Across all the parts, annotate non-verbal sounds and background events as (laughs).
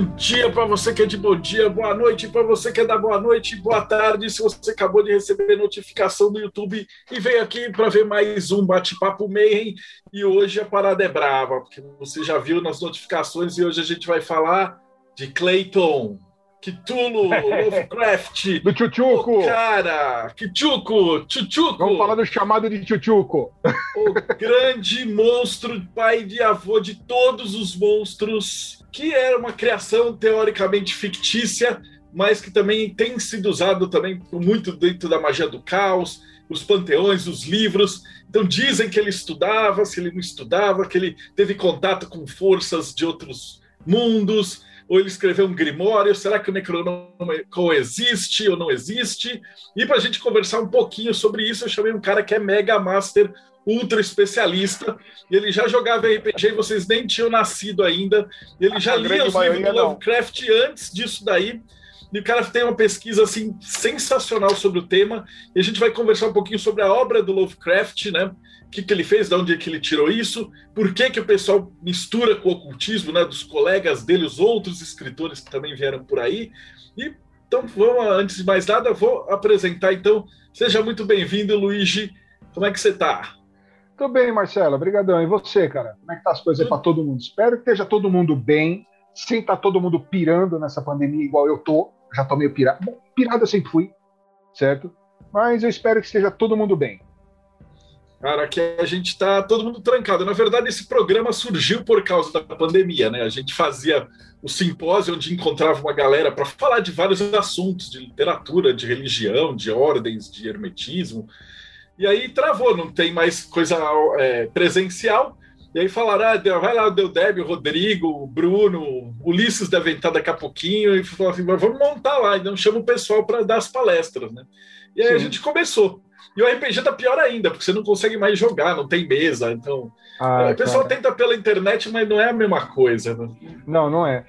Bom dia para você que é de bom dia, boa noite para você que é da boa noite, boa tarde. Se você acabou de receber notificação do YouTube e veio aqui para ver mais um bate-papo Mayhem. E hoje a parada é brava, porque você já viu nas notificações e hoje a gente vai falar de Clayton, Cthulhu, (laughs) Lovecraft. do Chuchuco. O cara, Chuchuco, Chuchuco. Vamos falar do chamado de Chuchuco. O grande monstro, pai de avô de todos os monstros que era uma criação teoricamente fictícia, mas que também tem sido usado também muito dentro da magia do caos, os panteões, os livros. Então dizem que ele estudava, se ele não estudava, que ele teve contato com forças de outros mundos, ou ele escreveu um grimório, será que o Necronomicon existe ou não existe? E para a gente conversar um pouquinho sobre isso, eu chamei um cara que é mega master ultra especialista, ele já jogava RPG e vocês nem tinham nascido ainda. Ele já lia os livros do Lovecraft antes disso daí. E o cara tem uma pesquisa assim sensacional sobre o tema. E a gente vai conversar um pouquinho sobre a obra do Lovecraft, né? O que, que ele fez, de onde é que ele tirou isso, por que, que o pessoal mistura com o ocultismo, né? Dos colegas dele, os outros escritores que também vieram por aí. E então, vamos, antes de mais nada, vou apresentar então. Seja muito bem-vindo, Luigi. Como é que você está? Tô bem, Marcelo. Obrigadão. E você, cara? Como é que tá as coisas para todo mundo? Espero que esteja todo mundo bem, sem estar todo mundo pirando nessa pandemia igual eu tô. Já tô meio pirado. Bom, pirado eu sempre fui, certo? Mas eu espero que esteja todo mundo bem. Cara, aqui a gente tá todo mundo trancado. Na verdade, esse programa surgiu por causa da pandemia, né? A gente fazia o simpósio onde encontrava uma galera para falar de vários assuntos, de literatura, de religião, de ordens, de hermetismo. E aí travou, não tem mais coisa é, presencial. E aí falaram, ah, vai lá, deu Débio, Rodrigo, Bruno, Ulisses devem estar daqui a pouquinho, e falou assim, vamos montar lá, então chama o pessoal para dar as palestras, né? E aí Sim. a gente começou. E o RPG tá pior ainda, porque você não consegue mais jogar, não tem mesa, então... Ah, o pessoal cara. tenta pela internet, mas não é a mesma coisa. Né? Não, não é.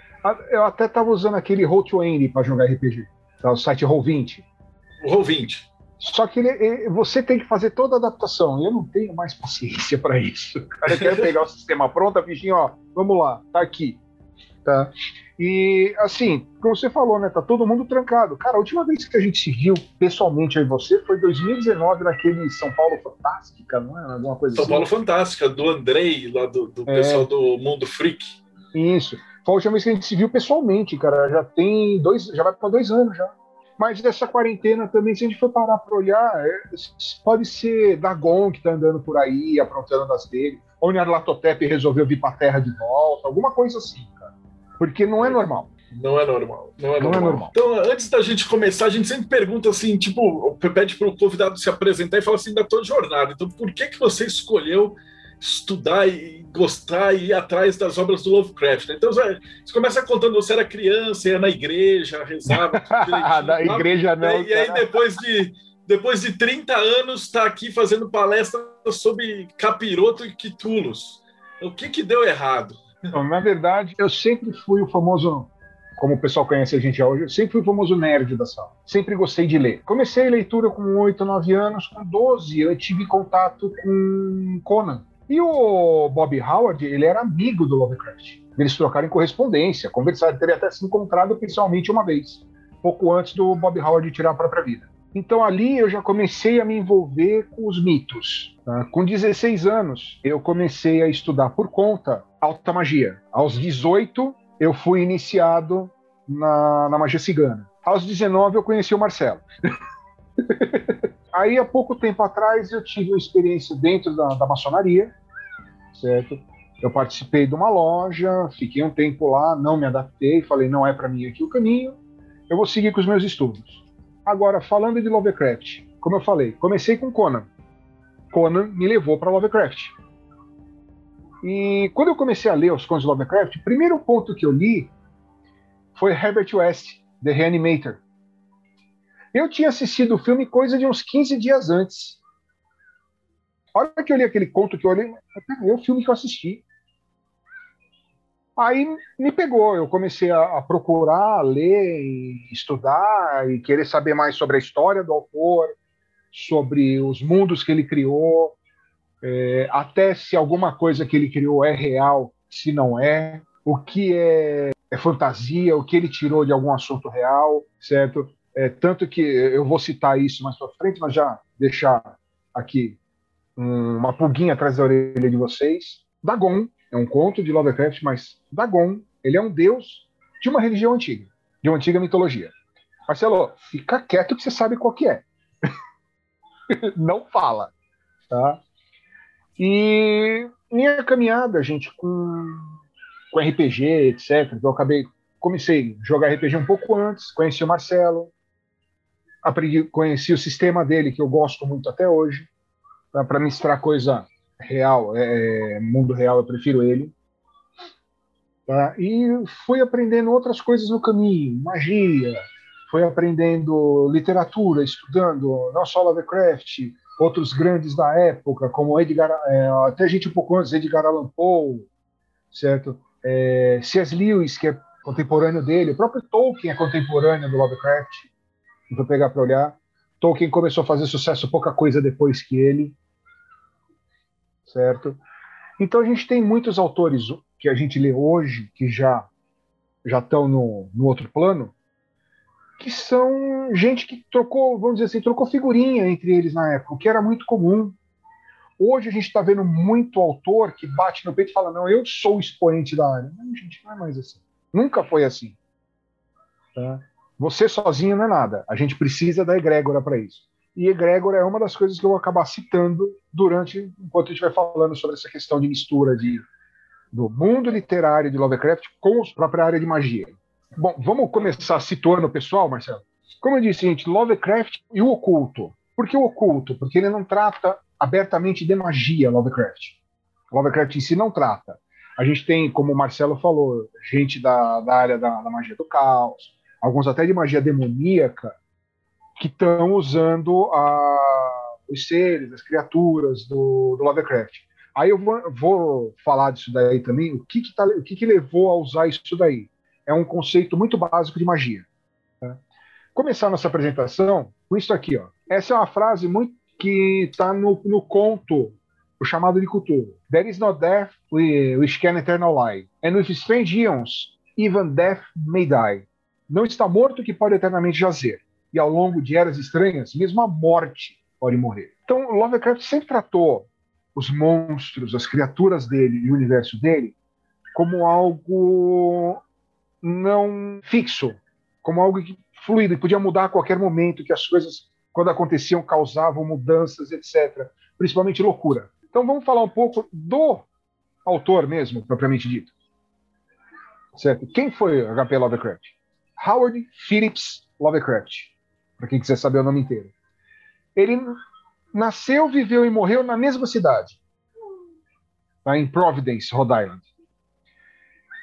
Eu até tava usando aquele Roll20 para jogar RPG, tá? o site Roll20. O Roll20. Só que ele, ele, você tem que fazer toda a adaptação. Eu não tenho mais paciência para isso. O cara quer (laughs) pegar o sistema pronto, a ó, vamos lá, tá aqui. Tá? E assim, como você falou, né? Tá todo mundo trancado. Cara, a última vez que a gente se viu pessoalmente aí você foi 2019 naquele São Paulo Fantástica, não é? Alguma coisa São assim. Paulo Fantástica, do Andrei, lá do, do é... pessoal do Mundo Freak. Isso. Foi a última vez que a gente se viu pessoalmente, cara. Já tem dois, já vai para dois anos já. Mas essa quarentena também, se a gente for parar para olhar, é, pode ser Dagon que está andando por aí, aprontando das dele, ou Nyarlathotep resolveu vir para a Terra de volta, alguma coisa assim, cara. Porque não é normal. Não é normal. Não é, não normal. é normal. Então, antes da gente começar, a gente sempre pergunta assim, tipo, pede para o convidado se apresentar e fala assim da tua jornada. Então, por que que você escolheu estudar e gostar e ir atrás das obras do Lovecraft. Né? Então você começa contando você era criança, ia na igreja, rezava. (laughs) da igreja não. E aí depois de depois de 30 anos está aqui fazendo palestra sobre capiroto e quitulos. O que que deu errado? Na verdade, eu sempre fui o famoso como o pessoal conhece a gente hoje, eu sempre fui o famoso nerd da sala. Sempre gostei de ler. Comecei a leitura com 8, 9 anos, com 12 eu tive contato com Conan. E o Bob Howard, ele era amigo do Lovecraft. Eles trocaram correspondência, conversaram, teria até se encontrado pessoalmente uma vez, pouco antes do Bob Howard tirar a própria vida. Então ali eu já comecei a me envolver com os mitos. Tá? Com 16 anos, eu comecei a estudar por conta alta magia. Aos 18, eu fui iniciado na, na magia cigana. Aos 19, eu conheci o Marcelo. (laughs) Aí, há pouco tempo atrás, eu tive uma experiência dentro da, da maçonaria, certo? Eu participei de uma loja, fiquei um tempo lá, não me adaptei, falei, não é para mim aqui o caminho, eu vou seguir com os meus estudos. Agora, falando de Lovecraft, como eu falei, comecei com Conan. Conan me levou para Lovecraft. E quando eu comecei a ler os contos de Lovecraft, o primeiro ponto que eu li foi Herbert West, The Reanimator. Eu tinha assistido o filme coisa de uns 15 dias antes. A hora que eu li aquele conto que eu olhei, é o filme que eu assisti. Aí me pegou, eu comecei a, a procurar, a ler, e estudar e querer saber mais sobre a história do autor, sobre os mundos que ele criou, é, até se alguma coisa que ele criou é real, se não é, o que é, é fantasia, o que ele tirou de algum assunto real, certo? É, tanto que eu vou citar isso mais para frente, mas já deixar aqui um, uma pulguinha atrás da orelha de vocês. Dagon é um conto de Lovecraft, mas Dagon ele é um deus de uma religião antiga, de uma antiga mitologia. Marcelo, fica quieto que você sabe qual que é. (laughs) Não fala, tá? E minha caminhada, gente, com, com RPG, etc. Eu acabei, comecei a jogar RPG um pouco antes, conheci o Marcelo, aprendi, conheci o sistema dele, que eu gosto muito até hoje. Para misturar coisa real, é, mundo real, eu prefiro ele. Tá? E fui aprendendo outras coisas no caminho, magia, fui aprendendo literatura, estudando não só Lovecraft, outros grandes da época, como Edgar, é, até gente um pouco antes, Edgar Allan Poe, certo? É, C.S. Lewis, que é contemporâneo dele, o próprio Tolkien é contemporâneo do Lovecraft, vou pegar para olhar. Tolkien começou a fazer sucesso pouca coisa depois que ele, certo? Então a gente tem muitos autores que a gente lê hoje que já já estão no, no outro plano, que são gente que trocou, vamos dizer assim, trocou figurinha entre eles na época, o que era muito comum. Hoje a gente está vendo muito autor que bate no peito e fala: não, eu sou o expoente da área. Não, gente, não é mais assim. Nunca foi assim. Tá? Você sozinho não é nada. A gente precisa da egrégora para isso. E egrégora é uma das coisas que eu vou acabar citando durante, enquanto a gente vai falando sobre essa questão de mistura de, do mundo literário de Lovecraft com a própria área de magia. Bom, vamos começar situando o pessoal, Marcelo. Como eu disse, gente, Lovecraft e o oculto. Por que o oculto? Porque ele não trata abertamente de magia, Lovecraft. Lovecraft em si não trata. A gente tem, como o Marcelo falou, gente da, da área da, da magia do caos, alguns até de magia demoníaca, que estão usando a, os seres, as criaturas do, do Lovecraft. Aí eu vou, vou, falar disso daí também, o que que, tá, o que que levou a usar isso daí é um conceito muito básico de magia. Tá? Começar nossa apresentação com isso aqui. Ó. Essa é uma frase muito que está no, no conto o chamado de Cthulhu. There is no death which can eternal lie, and with strange eons, even death may die. Não está morto que pode eternamente jazer, e ao longo de eras estranhas, mesmo a morte pode morrer. Então, Lovecraft sempre tratou os monstros, as criaturas dele e o universo dele como algo não fixo, como algo fluido, que podia mudar a qualquer momento, que as coisas, quando aconteciam, causavam mudanças, etc. Principalmente loucura. Então vamos falar um pouco do autor mesmo, propriamente dito. Certo? Quem foi H.P. Lovecraft? Howard Phillips Lovecraft, para quem quiser saber o nome inteiro. Ele nasceu, viveu e morreu na mesma cidade, em Providence, Rhode Island.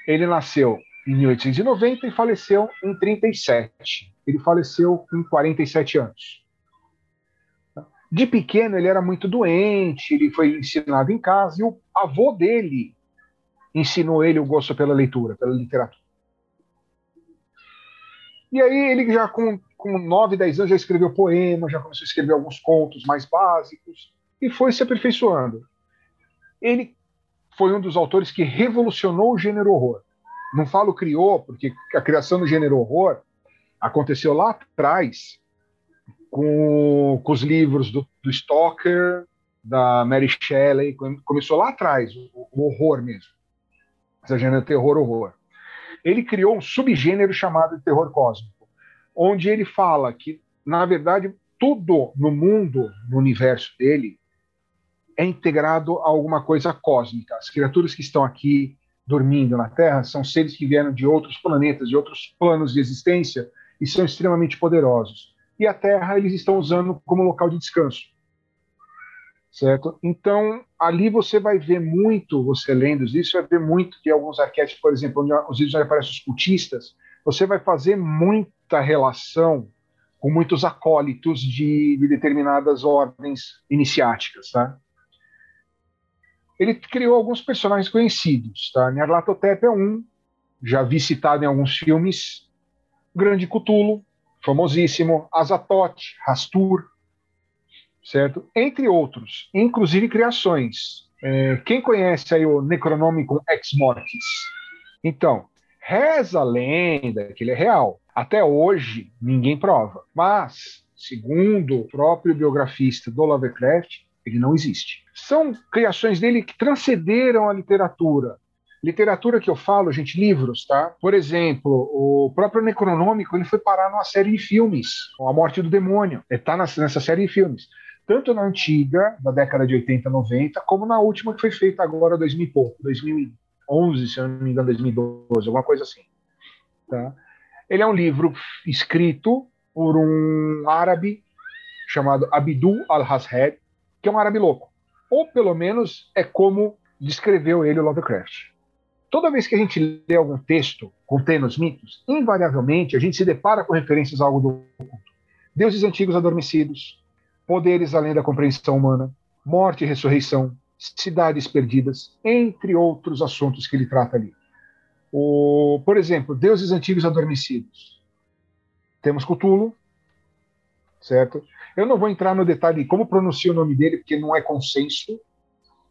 Ele nasceu em 1890 e faleceu em 37. Ele faleceu com 47 anos. De pequeno, ele era muito doente, ele foi ensinado em casa, e o avô dele ensinou ele o gosto pela leitura, pela literatura. E aí, ele já com, com 9, 10 anos, já escreveu poemas, já começou a escrever alguns contos mais básicos, e foi se aperfeiçoando. Ele foi um dos autores que revolucionou o gênero horror. Não falo criou, porque a criação do gênero horror aconteceu lá atrás com, com os livros do, do Stoker, da Mary Shelley, começou lá atrás, o, o horror mesmo. Essa gênero terror-horror. Ele criou um subgênero chamado de terror cósmico, onde ele fala que, na verdade, tudo no mundo, no universo dele, é integrado a alguma coisa cósmica. As criaturas que estão aqui, dormindo na Terra são seres que vieram de outros planetas, de outros planos de existência e são extremamente poderosos. E a Terra eles estão usando como local de descanso. Certo? Então, ali você vai ver muito, você lendo isso, vai ver muito de alguns arquétipos, por exemplo, onde os vídeos aparecem os cultistas, você vai fazer relação com muitos acólitos de, de determinadas ordens iniciáticas, tá? ele criou alguns personagens conhecidos. Tá? Nyarlathotep é um, já vi citado em alguns filmes. Grande Cthulhu, famosíssimo. Azatoth, Rastur, certo? Entre outros, inclusive criações. É, quem conhece aí o Necronômico Ex Mortis? Então, reza a lenda que ele é real. Até hoje, ninguém prova. Mas, segundo o próprio biografista do Lovecraft, ele não existe. São criações dele que transcenderam a literatura. Literatura que eu falo, gente, livros, tá? Por exemplo, o próprio Necronômico ele foi parar numa série de filmes, A Morte do Demônio. Ele está nessa série de filmes. Tanto na antiga, da década de 80, 90, como na última que foi feita agora, 2000 e pouco, 2011, se eu não me engano, 2012, alguma coisa assim. Tá? Ele é um livro escrito por um árabe chamado Abdul al-Hashed, que é um árabe louco. Ou pelo menos é como descreveu ele o Lovecraft. Toda vez que a gente lê algum texto contendo os mitos, invariavelmente a gente se depara com referências a algo do oculto. Deuses antigos adormecidos, poderes além da compreensão humana, morte e ressurreição, cidades perdidas, entre outros assuntos que ele trata ali. O, por exemplo, deuses antigos adormecidos. Temos Cthulhu, certo? Eu não vou entrar no detalhe de como pronuncia o nome dele, porque não é consenso.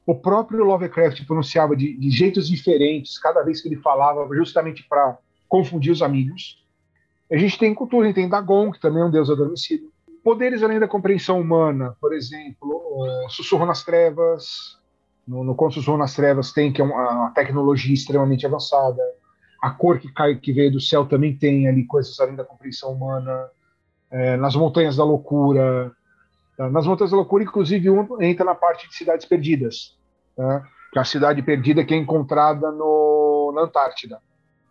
O próprio Lovecraft pronunciava de, de jeitos diferentes cada vez que ele falava, justamente para confundir os amigos. A gente tem Cthulhu, a gente tem Dagon, que também é um deus adormecido. Poderes além da compreensão humana, por exemplo, Sussurro nas Trevas. No, no Sussurro nas Trevas tem que é uma tecnologia extremamente avançada. A cor que cai, que veio do céu também tem ali coisas além da compreensão humana é, nas Montanhas da Loucura. Tá? Nas Montanhas da Loucura, inclusive, um entra na parte de cidades perdidas, tá? que é a cidade perdida que é encontrada no, na Antártida.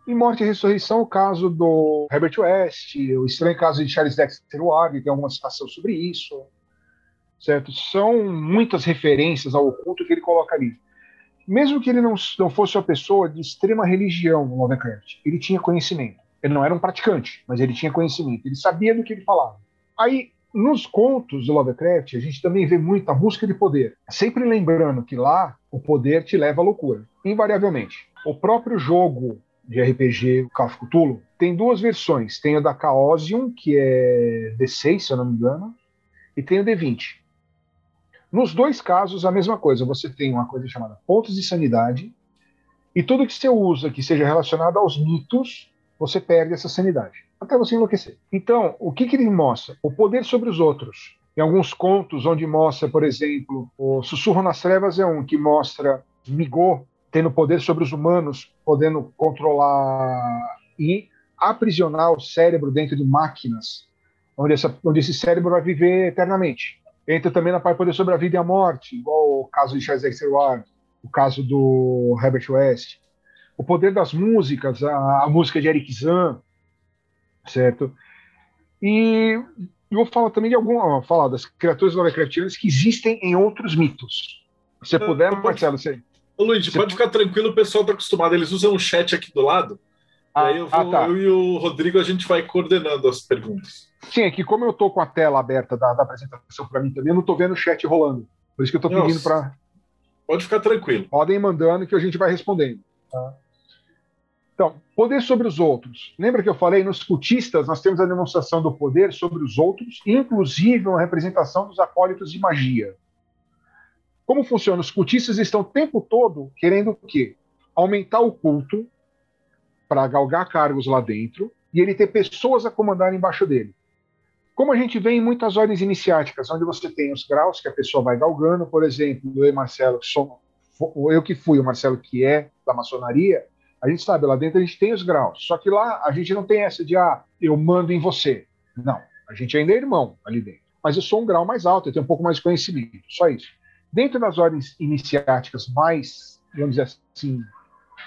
Em Morte e Ressurreição, o caso do Herbert West, o estranho caso de Charles Dexter Ward, tem alguma citação sobre isso, certo? São muitas referências ao oculto que ele coloca ali. Mesmo que ele não, não fosse uma pessoa de extrema religião, Lovecraft, ele tinha conhecimento. Ele não era um praticante, mas ele tinha conhecimento, ele sabia do que ele falava. Aí, nos contos do Lovecraft, a gente também vê muito a busca de poder. Sempre lembrando que lá o poder te leva à loucura, invariavelmente. O próprio jogo de RPG, o Call tem duas versões. Tem a da Chaosium, que é D6, se eu não me engano, e tem o D20. Nos dois casos, a mesma coisa. Você tem uma coisa chamada pontos de sanidade, e tudo que você usa que seja relacionado aos mitos você perde essa sanidade, até você enlouquecer. Então, o que, que ele mostra? O poder sobre os outros. Em alguns contos, onde mostra, por exemplo, o Sussurro nas Trevas é um que mostra Migô tendo poder sobre os humanos, podendo controlar e aprisionar o cérebro dentro de máquinas, onde, essa, onde esse cérebro vai viver eternamente. Entra também na parte poder sobre a vida e a morte, igual o caso de Charles Dexter Ward, o caso do Herbert West o poder das músicas, a, a música de Eric Zan, certo? E eu vou falar também de alguma, falar das criaturas Lovecraftianas que existem em outros mitos. Se você puder, pode, Marcelo, você. Ô, Luiz, você... pode ficar tranquilo, o pessoal está acostumado. Eles usam o chat aqui do lado. Ah, aí eu, vou, ah, tá. eu, e o Rodrigo a gente vai coordenando as perguntas. Sim, é que como eu estou com a tela aberta da, da apresentação para mim também, eu não estou vendo o chat rolando. Por isso que eu estou pedindo para. Pode ficar tranquilo. Podem mandando que a gente vai respondendo. Tá? Então, poder sobre os outros. Lembra que eu falei, nos cultistas nós temos a demonstração do poder sobre os outros, inclusive uma representação dos acólitos de magia. Como funciona? Os cultistas estão o tempo todo querendo o quê? Aumentar o culto para galgar cargos lá dentro e ele ter pessoas a comandar embaixo dele. Como a gente vê em muitas ordens iniciáticas, onde você tem os graus que a pessoa vai galgando, por exemplo, eu e Marcelo, que sou, eu que fui, o Marcelo que é da maçonaria, a gente sabe, lá dentro a gente tem os graus. Só que lá a gente não tem essa de, ah, eu mando em você. Não. A gente ainda é irmão ali dentro. Mas eu sou um grau mais alto, eu tenho um pouco mais de conhecimento. Só isso. Dentro das ordens iniciáticas mais, vamos dizer assim,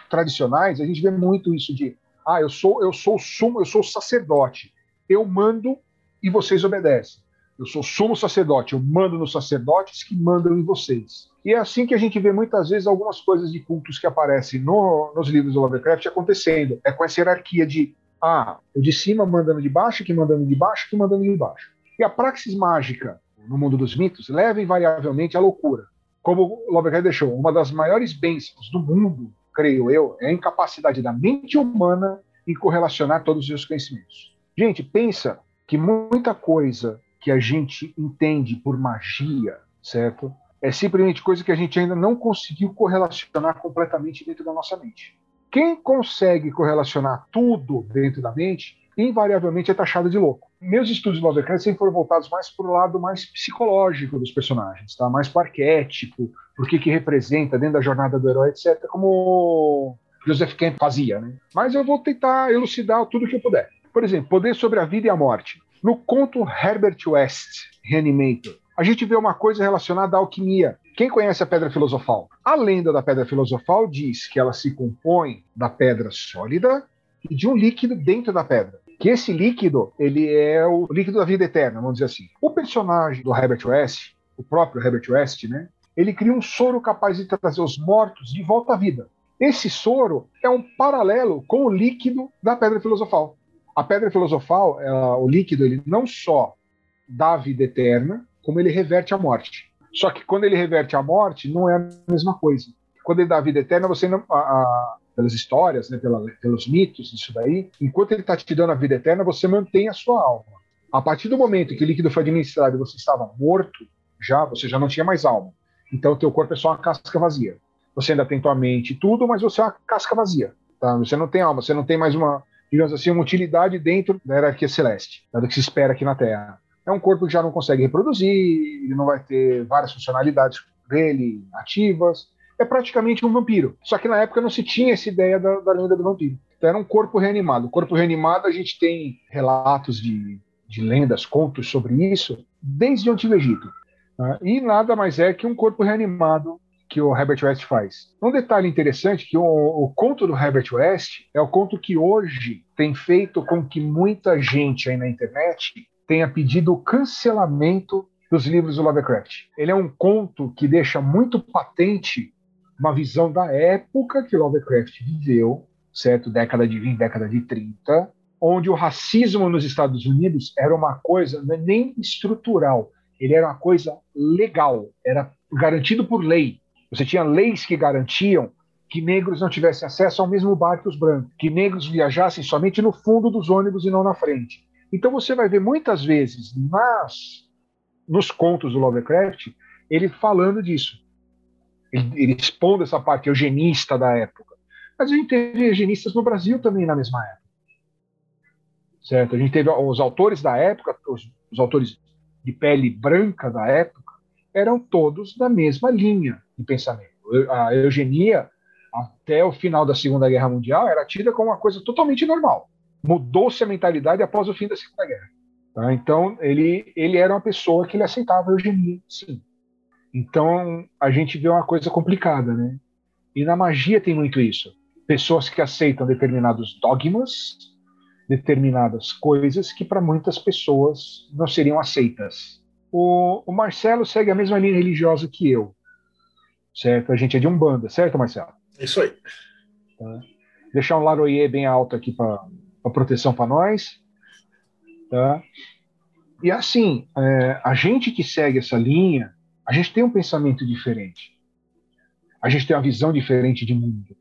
tradicionais, a gente vê muito isso de, ah, eu sou, eu sou sumo, eu sou sacerdote. Eu mando e vocês obedecem. Eu sou sumo sacerdote, eu mando nos sacerdotes que mandam em vocês. E é assim que a gente vê muitas vezes algumas coisas de cultos que aparecem no, nos livros do Lovecraft acontecendo. É com essa hierarquia de, ah, o de cima mandando de baixo, que mandando de baixo, que mandando de baixo. E a praxis mágica no mundo dos mitos leva invariavelmente à loucura. como Lovecraft deixou, uma das maiores bênçãos do mundo, creio eu, é a incapacidade da mente humana em correlacionar todos os seus conhecimentos. Gente, pensa que muita coisa que a gente entende por magia, certo? É simplesmente coisa que a gente ainda não conseguiu correlacionar completamente dentro da nossa mente. Quem consegue correlacionar tudo dentro da mente, invariavelmente é taxado de louco. Meus estudos de Lovecraft sempre foram voltados mais para o lado mais psicológico dos personagens, tá? mais para arquétipo, por que que representa dentro da jornada do herói, etc., como Joseph Kemp fazia. Né? Mas eu vou tentar elucidar tudo que eu puder. Por exemplo, Poder sobre a Vida e a Morte. No conto Herbert West, Reanimator, a gente vê uma coisa relacionada à alquimia. Quem conhece a Pedra Filosofal? A lenda da Pedra Filosofal diz que ela se compõe da pedra sólida e de um líquido dentro da pedra que esse líquido, ele é o líquido da vida eterna, vamos dizer assim. O personagem do Herbert West, o próprio Herbert West, né? Ele cria um soro capaz de trazer os mortos de volta à vida. Esse soro é um paralelo com o líquido da Pedra Filosofal. A Pedra Filosofal, ela, o líquido, ele não só dá a vida eterna, como ele reverte a morte. Só que quando ele reverte a morte, não é a mesma coisa. Quando ele dá a vida eterna, você não, a, pelas histórias, né, pela, pelos mitos, isso daí, enquanto ele está te dando a vida eterna, você mantém a sua alma. A partir do momento que o líquido foi administrado e você estava morto, já você já não tinha mais alma. Então, o teu corpo é só uma casca vazia. Você ainda tem tua mente e tudo, mas você é uma casca vazia. Tá? Você não tem alma, você não tem mais uma, digamos assim, uma utilidade dentro da hierarquia celeste, do que se espera aqui na Terra. É um corpo que já não consegue reproduzir, ele não vai ter várias funcionalidades dele ativas, é praticamente um vampiro. Só que na época não se tinha essa ideia da, da lenda do vampiro. Então era um corpo reanimado. O corpo reanimado, a gente tem relatos de, de lendas, contos sobre isso, desde o Antigo Egito. Né? E nada mais é que um corpo reanimado que o Herbert West faz. Um detalhe interessante que o, o, conto do Herbert West é o conto que hoje tem feito com que muita gente aí na internet tenha pedido o cancelamento dos livros do Lovecraft. Ele é um conto que deixa muito patente uma visão da época que Lovecraft viveu, certo? Década de 20, década de 30, onde o racismo nos Estados Unidos era uma coisa é nem estrutural, ele era uma coisa legal, era garantido por lei. Você tinha leis que garantiam que negros não tivessem acesso ao mesmo bar que os brancos, que negros viajassem somente no fundo dos ônibus e não na frente. Então você vai ver muitas vezes nas nos contos do Lovecraft ele falando disso ele, ele expondo essa parte eugenista da época. Mas a gente teve eugenistas no Brasil também na mesma época. Certo? A gente teve os autores da época, os, os autores de pele branca da época, eram todos da mesma linha de pensamento. A eugenia, até o final da Segunda Guerra Mundial, era tida como uma coisa totalmente normal. Mudou-se a mentalidade após o fim da Segunda Guerra. Tá? Então, ele, ele era uma pessoa que ele aceitava a eugenia, sim. Então a gente vê uma coisa complicada, né? E na magia tem muito isso. Pessoas que aceitam determinados dogmas, determinadas coisas que para muitas pessoas não seriam aceitas. O, o, Marcelo segue a mesma linha religiosa que eu, certo? A gente é de Umbanda, certo, Marcelo? Isso aí. Tá. Deixar um laroyer bem alto aqui para proteção para nós. Tá? E assim, é, a gente que segue essa linha, a gente tem um pensamento diferente. A gente tem uma visão diferente de mundo.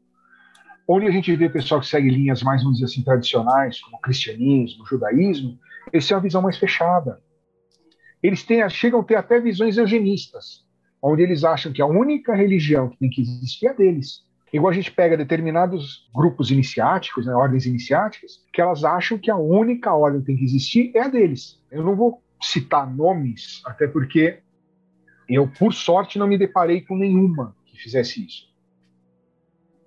Onde a gente vê pessoal que segue linhas mais, vamos dizer assim, tradicionais, como cristianismo, judaísmo, eles têm uma visão mais fechada. Eles têm, chegam a ter até visões eugenistas, onde eles acham que a única religião que tem que existir é a deles. Igual a gente pega determinados grupos iniciáticos, né, ordens iniciáticas, que elas acham que a única ordem que tem que existir é a deles. Eu não vou citar nomes, até porque eu, por sorte, não me deparei com nenhuma que fizesse isso.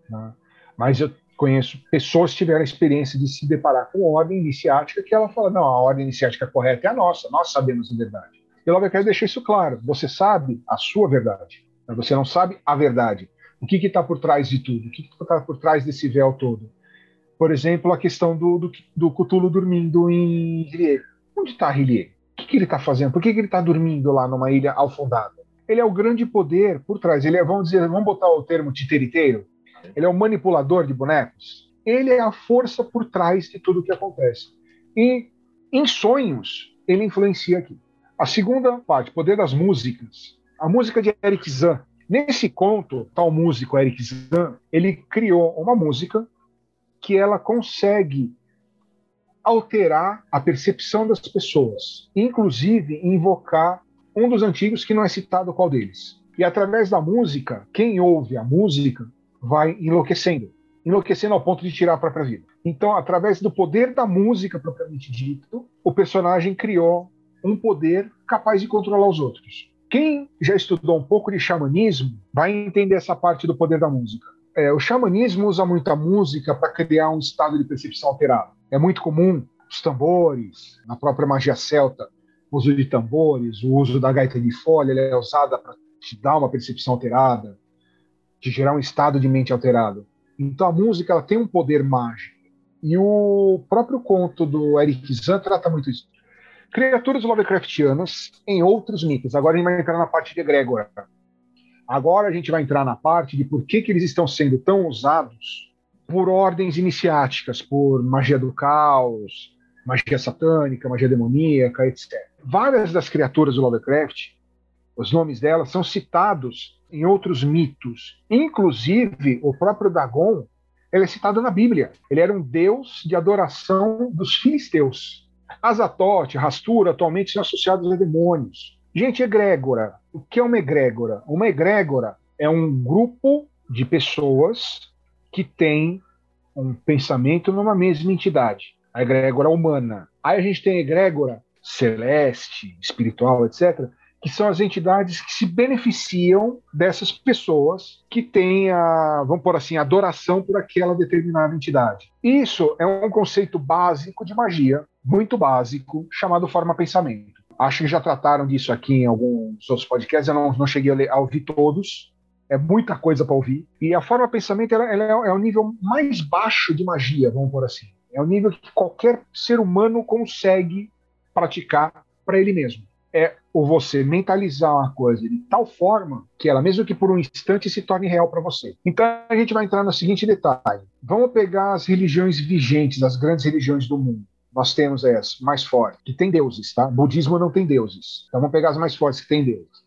Né? Mas eu conheço pessoas que tiveram a experiência de se deparar com ordem iniciática que ela fala, não, a ordem iniciática correta é a nossa, nós sabemos a verdade. E ela quer deixar isso claro, você sabe a sua verdade, né? você não sabe a verdade. O que está por trás de tudo? O que está por trás desse véu todo? Por exemplo, a questão do, do, do Cthulhu dormindo em Rillier. Onde está Rillier? Que, ele está fazendo? Por que, que ele está dormindo lá numa ilha afundada? Ele é o grande poder por trás. Ele é, vamos dizer, vamos botar o termo titiriteiro. Ele é o manipulador de bonecos. Ele é a força por trás de tudo o que acontece. E em sonhos, ele influencia aqui. A segunda parte, poder das músicas. A música de Eric Zahn. Nesse conto, tal músico Eric Zan, ele criou uma música que ela consegue alterar a percepção das pessoas, inclusive invocar um dos antigos que não é citado qual deles. E através da música, quem ouve a música vai enlouquecendo, enlouquecendo ao ponto de tirar a própria vida. Então, através do poder da música propriamente dito, o personagem criou um poder capaz de controlar os outros. Quem já estudou um pouco de xamanismo vai entender essa parte do poder da música. É, o xamanismo usa muita música para criar um estado de percepção alterado. É muito comum os tambores, na própria magia celta, o uso de tambores, o uso da gaita de folha, é usada para te dar uma percepção alterada, de gerar um estado de mente alterado. Então a música ela tem um poder mágico. E o próprio conto do Eric Zan trata muito isso. Criaturas Lovecraftianas em outros mitos. Agora a gente vai entrar na parte de egrégora. Agora a gente vai entrar na parte de por que, que eles estão sendo tão usados por ordens iniciáticas, por magia do caos, magia satânica, magia demoníaca, etc. Várias das criaturas do Lovecraft, os nomes delas são citados em outros mitos. Inclusive, o próprio Dagon ele é citado na Bíblia. Ele era um deus de adoração dos filisteus. Azatote, Rastura, atualmente são associados a demônios. Gente, egrégora. O que é uma egrégora? Uma egrégora é um grupo de pessoas que tem um pensamento numa mesma entidade. A egrégora humana. Aí a gente tem a egrégora celeste, espiritual, etc., que são as entidades que se beneficiam dessas pessoas que têm a, vamos por assim, adoração por aquela determinada entidade. Isso é um conceito básico de magia, muito básico, chamado forma-pensamento. Acho que já trataram disso aqui em alguns outros podcasts, eu não, não cheguei a, ler, a ouvir todos, é muita coisa para ouvir. E a forma-pensamento ela, ela é, é o nível mais baixo de magia, vamos por assim. É o nível que qualquer ser humano consegue praticar para ele mesmo é o você mentalizar uma coisa de tal forma que ela, mesmo que por um instante, se torne real para você. Então a gente vai entrar no seguinte detalhe: vamos pegar as religiões vigentes, as grandes religiões do mundo. Nós temos as mais fortes, que tem deuses, tá? O budismo não tem deuses. Então vamos pegar as mais fortes que tem deuses.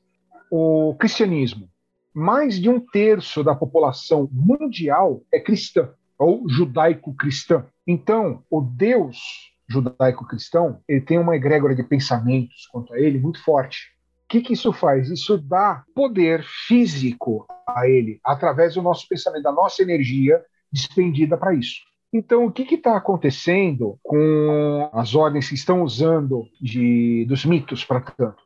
O cristianismo. Mais de um terço da população mundial é cristã, ou judaico-cristã. Então, o Deus judaico-cristão, ele tem uma egrégora de pensamentos quanto a ele muito forte. O que, que isso faz? Isso dá poder físico a ele, através do nosso pensamento, da nossa energia despendida para isso. Então, o que está acontecendo com as ordens que estão usando de, dos mitos para tanto?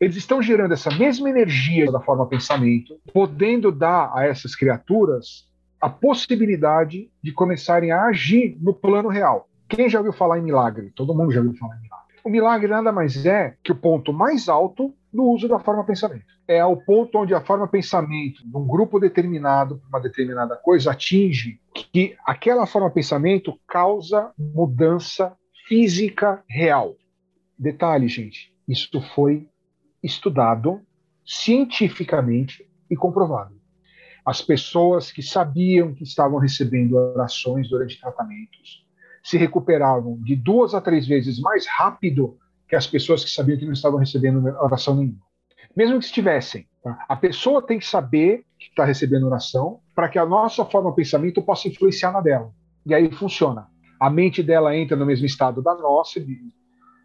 Eles estão gerando essa mesma energia da forma pensamento, podendo dar a essas criaturas a possibilidade de começarem a agir no plano real. Quem já ouviu falar em milagre? Todo mundo já ouviu falar em milagre. O milagre nada mais é que o ponto mais alto do uso da forma pensamento. É o ponto onde a forma pensamento de um grupo determinado, uma determinada coisa, atinge que aquela forma pensamento causa mudança física real. Detalhe, gente, isso foi estudado cientificamente e comprovado. As pessoas que sabiam que estavam recebendo orações durante tratamentos, se recuperavam de duas a três vezes mais rápido que as pessoas que sabiam que não estavam recebendo oração nenhuma. Mesmo que estivessem. Tá? A pessoa tem que saber que está recebendo oração para que a nossa forma de pensamento possa influenciar na dela. E aí funciona. A mente dela entra no mesmo estado da nossa, de,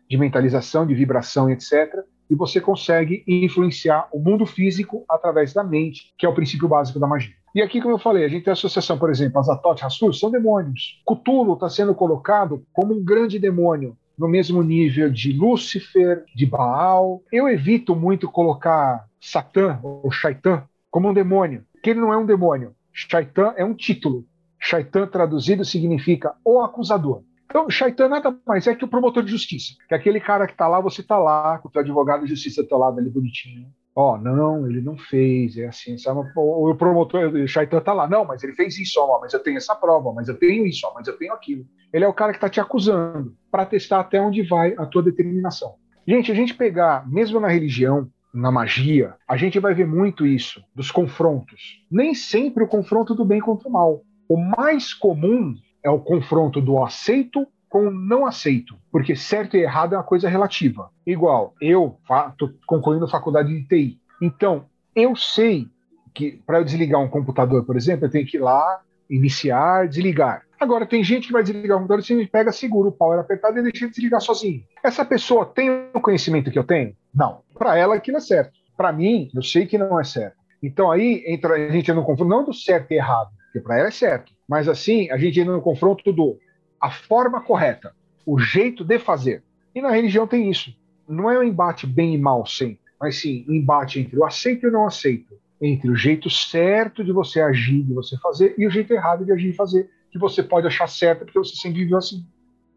de mentalização, de vibração, etc. E você consegue influenciar o mundo físico através da mente, que é o princípio básico da magia. E aqui, como eu falei, a gente tem a associação, por exemplo, Azatoth e Hassur são demônios. Cthulhu está sendo colocado como um grande demônio, no mesmo nível de Lúcifer, de Baal. Eu evito muito colocar Satã ou Shaitan como um demônio, porque ele não é um demônio. Shaitan é um título. Shaitan traduzido significa o acusador. Então, Shaitan nada mais é que o promotor de justiça. Que é aquele cara que está lá, você está lá, com o teu advogado de justiça do teu lado ali bonitinho Ó, oh, não, ele não fez, é assim, sabe? O promotor, o Shaitan tá lá, não, mas ele fez isso, ó, mas eu tenho essa prova, mas eu tenho isso, ó, mas eu tenho aquilo. Ele é o cara que está te acusando para testar até onde vai a tua determinação. Gente, a gente pegar, mesmo na religião, na magia, a gente vai ver muito isso, dos confrontos. Nem sempre o confronto do bem contra o mal. O mais comum é o confronto do aceito com não aceito, porque certo e errado é uma coisa relativa. Igual, eu estou concluindo faculdade de TI. Então, eu sei que para eu desligar um computador, por exemplo, eu tenho que ir lá, iniciar, desligar. Agora, tem gente que vai desligar o computador e pega, segura o power apertado e deixa ele desligar sozinho. Essa pessoa tem o conhecimento que eu tenho? Não. Para ela, aquilo é certo. Para mim, eu sei que não é certo. Então aí entra, a gente no confronto, não do certo e errado, porque para ela é certo, mas assim, a gente entra no confronto do a forma correta, o jeito de fazer. E na religião tem isso. Não é um embate bem e mal sempre, mas sim um embate entre o aceito e o não aceito, entre o jeito certo de você agir, de você fazer, e o jeito errado de agir e fazer, que você pode achar certo porque você sempre viveu assim.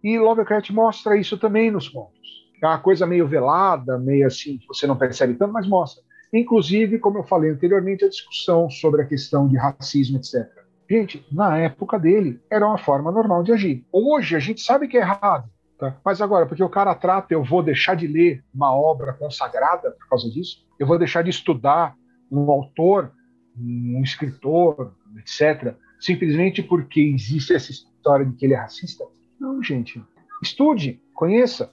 E Lovecraft mostra isso também nos contos. É uma coisa meio velada, meio assim, que você não percebe tanto, mas mostra. Inclusive, como eu falei anteriormente, a discussão sobre a questão de racismo, etc. Gente, na época dele, era uma forma normal de agir. Hoje, a gente sabe que é errado. Tá? Mas agora, porque o cara trata, eu vou deixar de ler uma obra consagrada por causa disso? Eu vou deixar de estudar um autor, um escritor, etc., simplesmente porque existe essa história de que ele é racista? Não, gente. Estude, conheça.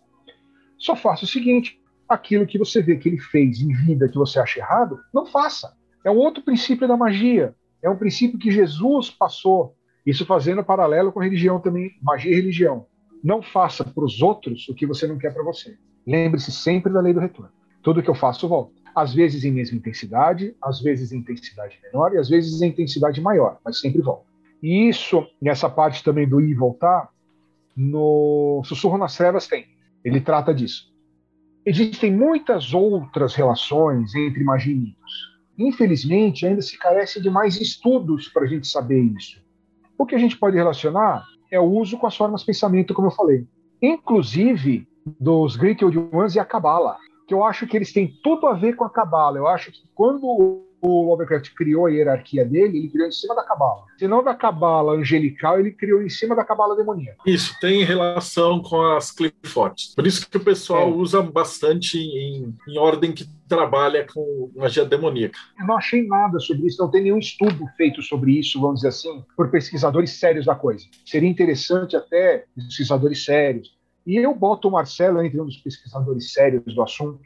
Só faça o seguinte: aquilo que você vê que ele fez em vida que você acha errado, não faça. É um outro princípio da magia. É um princípio que Jesus passou. Isso fazendo paralelo com religião também, magia e religião. Não faça para os outros o que você não quer para você. Lembre-se sempre da lei do retorno. Tudo que eu faço volta. Às vezes em mesma intensidade, às vezes em intensidade menor e às vezes em intensidade maior, mas sempre volta. E isso, nessa parte também do ir e voltar, no Sussurro nas Trevas tem. Ele trata disso. Existem muitas outras relações entre magia e mitos. Infelizmente, ainda se carece de mais estudos para a gente saber isso. O que a gente pode relacionar é o uso com as formas de pensamento, como eu falei. Inclusive dos Great Old Ones e a Cabala, que eu acho que eles têm tudo a ver com a Cabala. Eu acho que quando o Lovecraft criou a hierarquia dele, ele criou em cima da cabala. Se não da cabala angelical, ele criou em cima da cabala demoníaca. Isso, tem relação com as Clifortes. Por isso que o pessoal é. usa bastante em, em ordem que trabalha com magia demoníaca. Eu não achei nada sobre isso, não tem nenhum estudo feito sobre isso, vamos dizer assim, por pesquisadores sérios da coisa. Seria interessante até pesquisadores sérios. E eu boto o Marcelo entre um dos pesquisadores sérios do assunto,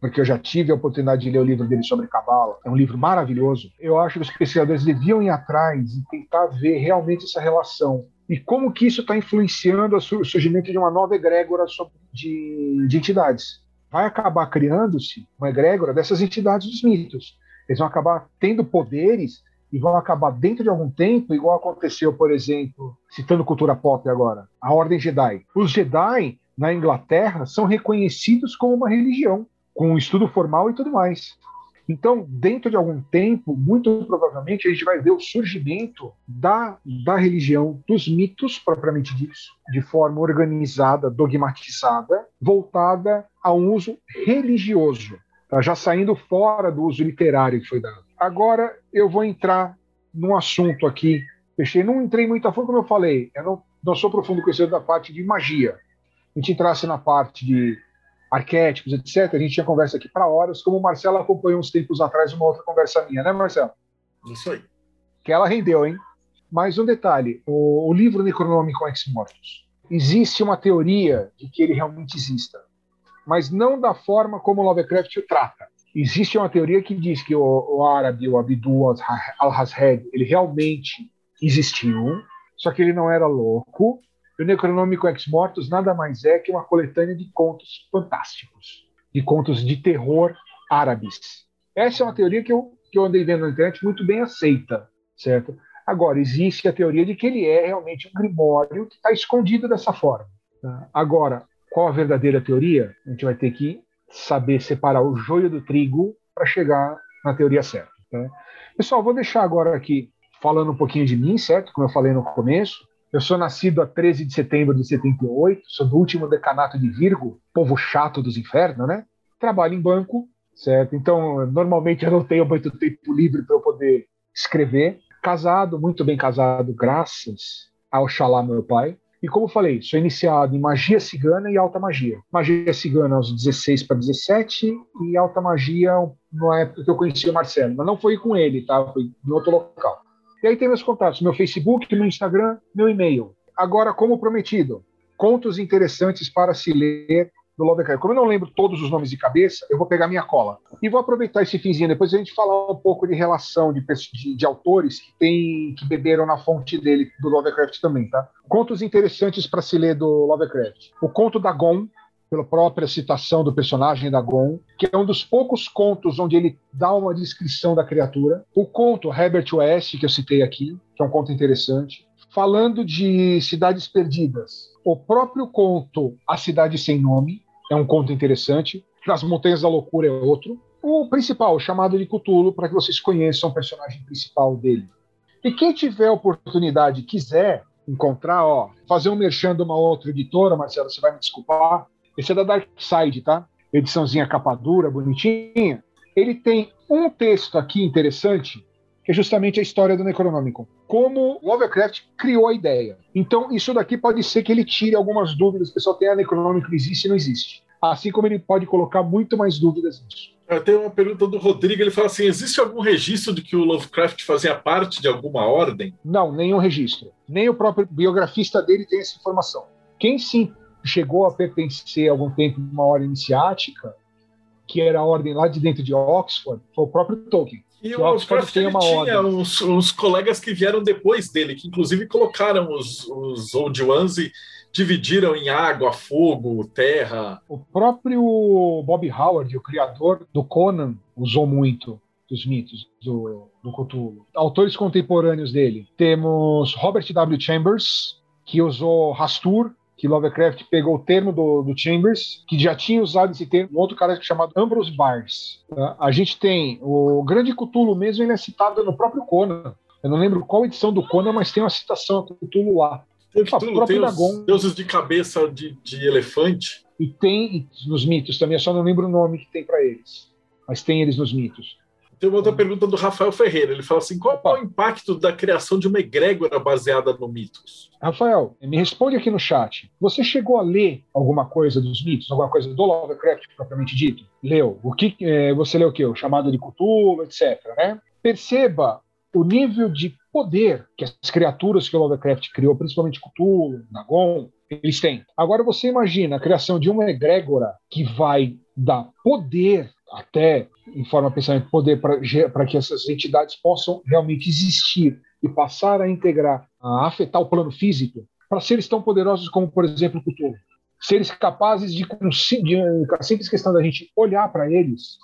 porque eu já tive a oportunidade de ler o livro dele sobre Cabala. É um livro maravilhoso. Eu acho que os pesquisadores deviam ir atrás e tentar ver realmente essa relação e como que isso está influenciando o surgimento de uma nova egrégora de, de entidades. Vai acabar criando-se uma egrégora dessas entidades dos mitos. Eles vão acabar tendo poderes e vão acabar dentro de algum tempo, igual aconteceu, por exemplo, citando cultura pop agora, a Ordem Jedi. Os Jedi na Inglaterra são reconhecidos como uma religião com estudo formal e tudo mais. Então, dentro de algum tempo, muito provavelmente, a gente vai ver o surgimento da, da religião, dos mitos propriamente ditos, de forma organizada, dogmatizada, voltada a um uso religioso, tá? já saindo fora do uso literário que foi dado. Agora, eu vou entrar num assunto aqui. Fechei, não entrei muito a fundo, como eu falei, eu não, não sou profundo conhecedor da parte de magia. A gente entrasse na parte de arquétipos, etc. A gente tinha conversa aqui para horas, como o Marcelo acompanhou uns tempos atrás uma outra conversa minha, né, Marcelo? Isso aí. Que ela rendeu, hein? Mas um detalhe: o, o livro Necronômico Ex Mortos. Existe uma teoria de que ele realmente exista, mas não da forma como Lovecraft o trata. Existe uma teoria que diz que o, o árabe, o Abdul al-Hazred, ele realmente existiu, só que ele não era louco, e o Necronômico Ex Mortos nada mais é que uma coletânea de contos fantásticos, de contos de terror árabes. Essa é uma teoria que eu, que eu andei vendo na internet muito bem aceita, certo? Agora, existe a teoria de que ele é realmente um grimório que está escondido dessa forma. Tá? Agora, qual a verdadeira teoria? A gente vai ter que saber separar o joio do trigo para chegar na teoria certa. Tá? Pessoal, vou deixar agora aqui falando um pouquinho de mim, certo? Como eu falei no começo. Eu sou nascido a 13 de setembro de 78, sou do último decanato de Virgo, povo chato dos infernos, né? Trabalho em banco, certo? Então, normalmente eu não tenho muito tempo livre para eu poder escrever. Casado, muito bem casado, graças ao Xalá, meu pai. E como falei, sou iniciado em magia cigana e alta magia. Magia cigana aos 16 para 17 e alta magia na época que eu conheci o Marcelo. Mas não foi com ele, tá? Foi em outro local. E aí tem meus contatos, meu Facebook, meu Instagram, meu e-mail. Agora, como prometido, contos interessantes para se ler do Lovecraft. Como eu não lembro todos os nomes de cabeça, eu vou pegar minha cola. E vou aproveitar esse finzinho, depois a gente falar um pouco de relação de, de, de autores que, tem, que beberam na fonte dele, do Lovecraft também, tá? Contos interessantes para se ler do Lovecraft. O conto da Gon, pela própria citação do personagem da Gon, que é um dos poucos contos onde ele dá uma descrição da criatura. O conto Herbert West, que eu citei aqui, que é um conto interessante. Falando de cidades perdidas, o próprio conto A Cidade Sem Nome é um conto interessante. As Montanhas da Loucura é outro. O principal, chamado de Cthulhu, para que vocês conheçam o personagem principal dele. E quem tiver oportunidade quiser encontrar, ó, fazer um merchan de uma outra editora, Marcelo, você vai me desculpar. Esse é da Dark Side, tá? Ediçãozinha capa dura, bonitinha. Ele tem um texto aqui interessante que é justamente a história do Necronômico. Como Lovecraft criou a ideia. Então, isso daqui pode ser que ele tire algumas dúvidas. O pessoal tem a Necronômico existe ou não existe. Assim como ele pode colocar muito mais dúvidas nisso. Eu tenho uma pergunta do Rodrigo. Ele fala assim: existe algum registro de que o Lovecraft fazia parte de alguma ordem? Não, nenhum registro. Nem o próprio biografista dele tem essa informação. Quem sim chegou a pertencer algum tempo a uma ordem iniciática, que era a ordem lá de dentro de Oxford, foi o próprio Tolkien. E o Lovecraft tinha uns, uns, colegas que vieram depois dele, que inclusive colocaram os, os Old Ones e dividiram em água, fogo, terra. O próprio Bob Howard, o criador do Conan, usou muito dos mitos do, do Cthulhu. Autores contemporâneos dele. Temos Robert W. Chambers, que usou Rastur, que Lovecraft pegou o termo do, do, Chambers, que já tinha usado esse termo, um outro cara chamado Ambrose Bars. Tá? A gente tem o Grande Cthulhu mesmo, ele é citado no próprio Conan. Eu não lembro qual edição do Conan, mas tem uma citação a Cthulhu lá. Tem, Cthulhu, tem os deuses de cabeça de, de elefante. E tem nos mitos também, eu só não lembro o nome que tem para eles. Mas tem eles nos mitos. Tem uma outra pergunta do Rafael Ferreira. Ele fala assim: qual é o impacto da criação de uma egrégora baseada no mitos? Rafael, me responde aqui no chat. Você chegou a ler alguma coisa dos mitos, alguma coisa do Lovecraft propriamente dito? Leu. O que é, você leu o quê? O chamado de Cthulhu, etc. Né? Perceba o nível de poder que as criaturas que o Lovecraft criou, principalmente Cthulhu, Dagon, eles têm. Agora você imagina a criação de uma egrégora que vai dar poder até em forma de pensamento, poder para que essas entidades possam realmente existir e passar a integrar, a afetar o plano físico, para seres tão poderosos como, por exemplo, o Cthulhu. Seres capazes de, com a simples questão da gente olhar para eles,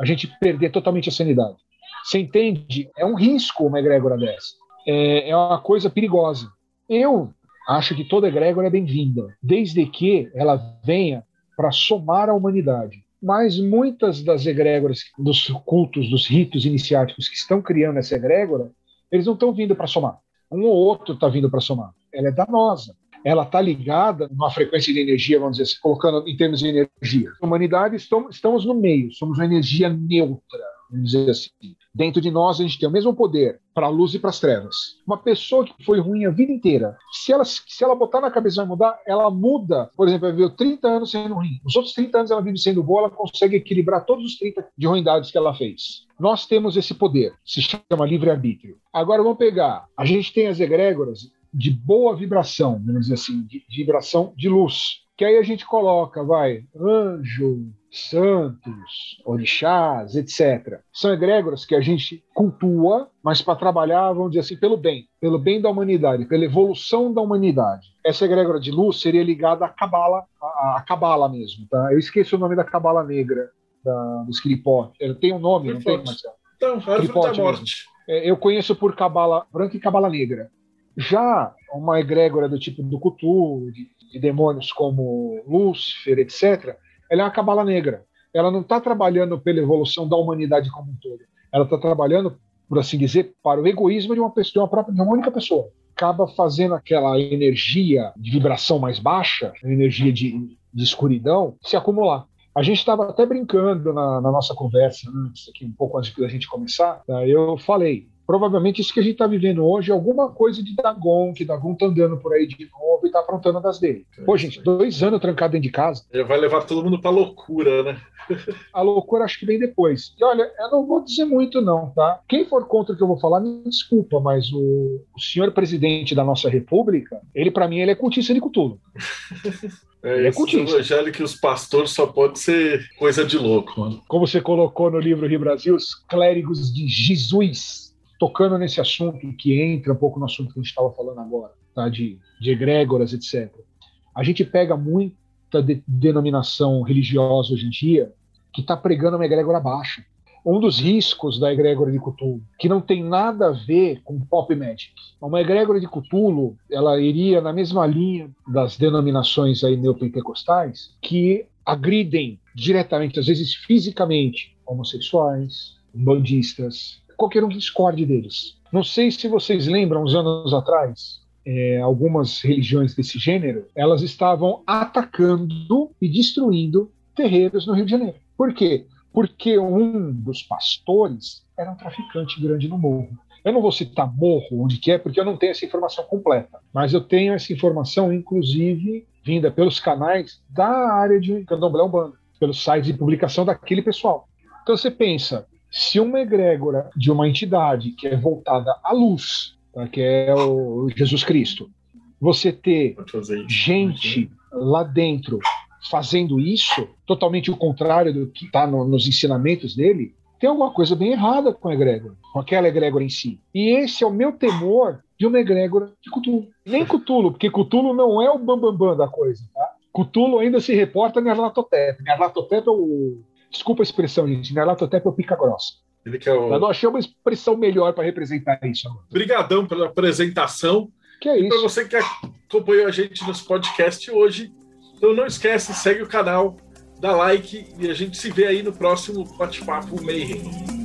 a gente perder totalmente a sanidade. Você entende? É um risco uma egrégora dessa. É, é uma coisa perigosa. Eu acho que toda egrégora é bem-vinda, desde que ela venha para somar a humanidade mas muitas das egrégoras, dos cultos, dos ritos iniciáticos que estão criando essa egrégora, eles não estão vindo para somar. Um ou outro está vindo para somar. Ela é danosa. Ela está ligada numa frequência de energia, vamos dizer assim, colocando em termos de energia. A humanidade estamos no meio, somos uma energia neutra vamos dizer assim. Dentro de nós, a gente tem o mesmo poder para a luz e para as trevas. Uma pessoa que foi ruim a vida inteira, se ela, se ela botar na cabeça vai mudar, ela muda. Por exemplo, ela viveu 30 anos sendo ruim. Os outros 30 anos ela vive sendo boa, ela consegue equilibrar todos os 30 de ruindades que ela fez. Nós temos esse poder, se chama livre-arbítrio. Agora vamos pegar, a gente tem as egrégoras de boa vibração, vamos dizer assim, de, de vibração de luz. Que aí a gente coloca, vai, anjo, santos, orixás, etc. São egrégoras que a gente cultua, mas para trabalhar, vamos dizer assim, pelo bem, pelo bem da humanidade, pela evolução da humanidade. Essa egrégora de luz seria ligada à cabala, à cabala mesmo, tá? Eu esqueci o nome da cabala negra, da, dos Kiripó. Tem um nome, não tem, Marcelo? Então, árvore da morte. É, eu conheço por cabala branca e cabala negra. Já uma egrégora do tipo do Cthulhu, de, de demônios como Lúcifer, etc., ela é uma cabala negra. Ela não está trabalhando pela evolução da humanidade como um todo. Ela está trabalhando, por assim dizer, para o egoísmo de uma pessoa, de uma, própria, de uma única pessoa. Acaba fazendo aquela energia de vibração mais baixa, energia de, de escuridão, se acumular. A gente estava até brincando na, na, nossa conversa antes, aqui, um pouco antes da gente começar. Tá? Eu falei, provavelmente isso que a gente está vivendo hoje é alguma coisa de Dagon, que Dagon tá andando por aí de novo e tá aprontando das dele. Pô, gente, dois anos trancado dentro de casa. Ele vai levar todo mundo pra loucura, né? A loucura acho que vem depois. E olha, eu não vou dizer muito, não, tá? Quem for contra o que eu vou falar, me desculpa, mas o, o senhor presidente da nossa república, ele, para mim, ele é cultista de Cutulo. (laughs) É, é esse evangelho que os pastores só pode ser coisa de louco, mano. Como você colocou no livro Rio Brasil, os clérigos de Jesus, tocando nesse assunto que entra um pouco no assunto que a gente estava falando agora, tá? de, de egrégoras, etc. A gente pega muita de, denominação religiosa hoje em dia que está pregando uma egrégora baixa. Um dos riscos da egrégora de Cthulhu, que não tem nada a ver com pop magic. Uma egrégora de Cthulhu, ela iria na mesma linha das denominações aí neopentecostais, que agridem diretamente, às vezes fisicamente, homossexuais, bandistas, qualquer um que discorde deles. Não sei se vocês lembram, uns anos atrás, é, algumas religiões desse gênero, elas estavam atacando e destruindo terreiros no Rio de Janeiro. Por quê? Porque um dos pastores era um traficante grande no morro. Eu não vou citar morro, onde que é, porque eu não tenho essa informação completa. Mas eu tenho essa informação, inclusive, vinda pelos canais da área de Candomblé Umbanda, pelos sites de publicação daquele pessoal. Então você pensa, se uma egrégora de uma entidade que é voltada à luz, tá, que é o Jesus Cristo, você ter gente lá dentro fazendo isso, totalmente o contrário do que está no, nos ensinamentos dele, tem alguma coisa bem errada com a egrégora, com aquela egrégora em si. E esse é o meu temor de uma egrégora de Cutulo. Nem (laughs) Cutulo, porque Cutulo não é o bambambam bam, bam da coisa, tá? Cutulo ainda se reporta Nerlatotep. Nerlatotep é o Desculpa a expressão, gente. Nerlatotep é o pica grossa. Ele que é o... Eu não achei uma expressão melhor para representar isso. Obrigadão pela apresentação. Que é isso. para você que acompanhou a gente nos podcasts hoje, então não esquece, segue o canal, dá like e a gente se vê aí no próximo bate-papo Mayhem.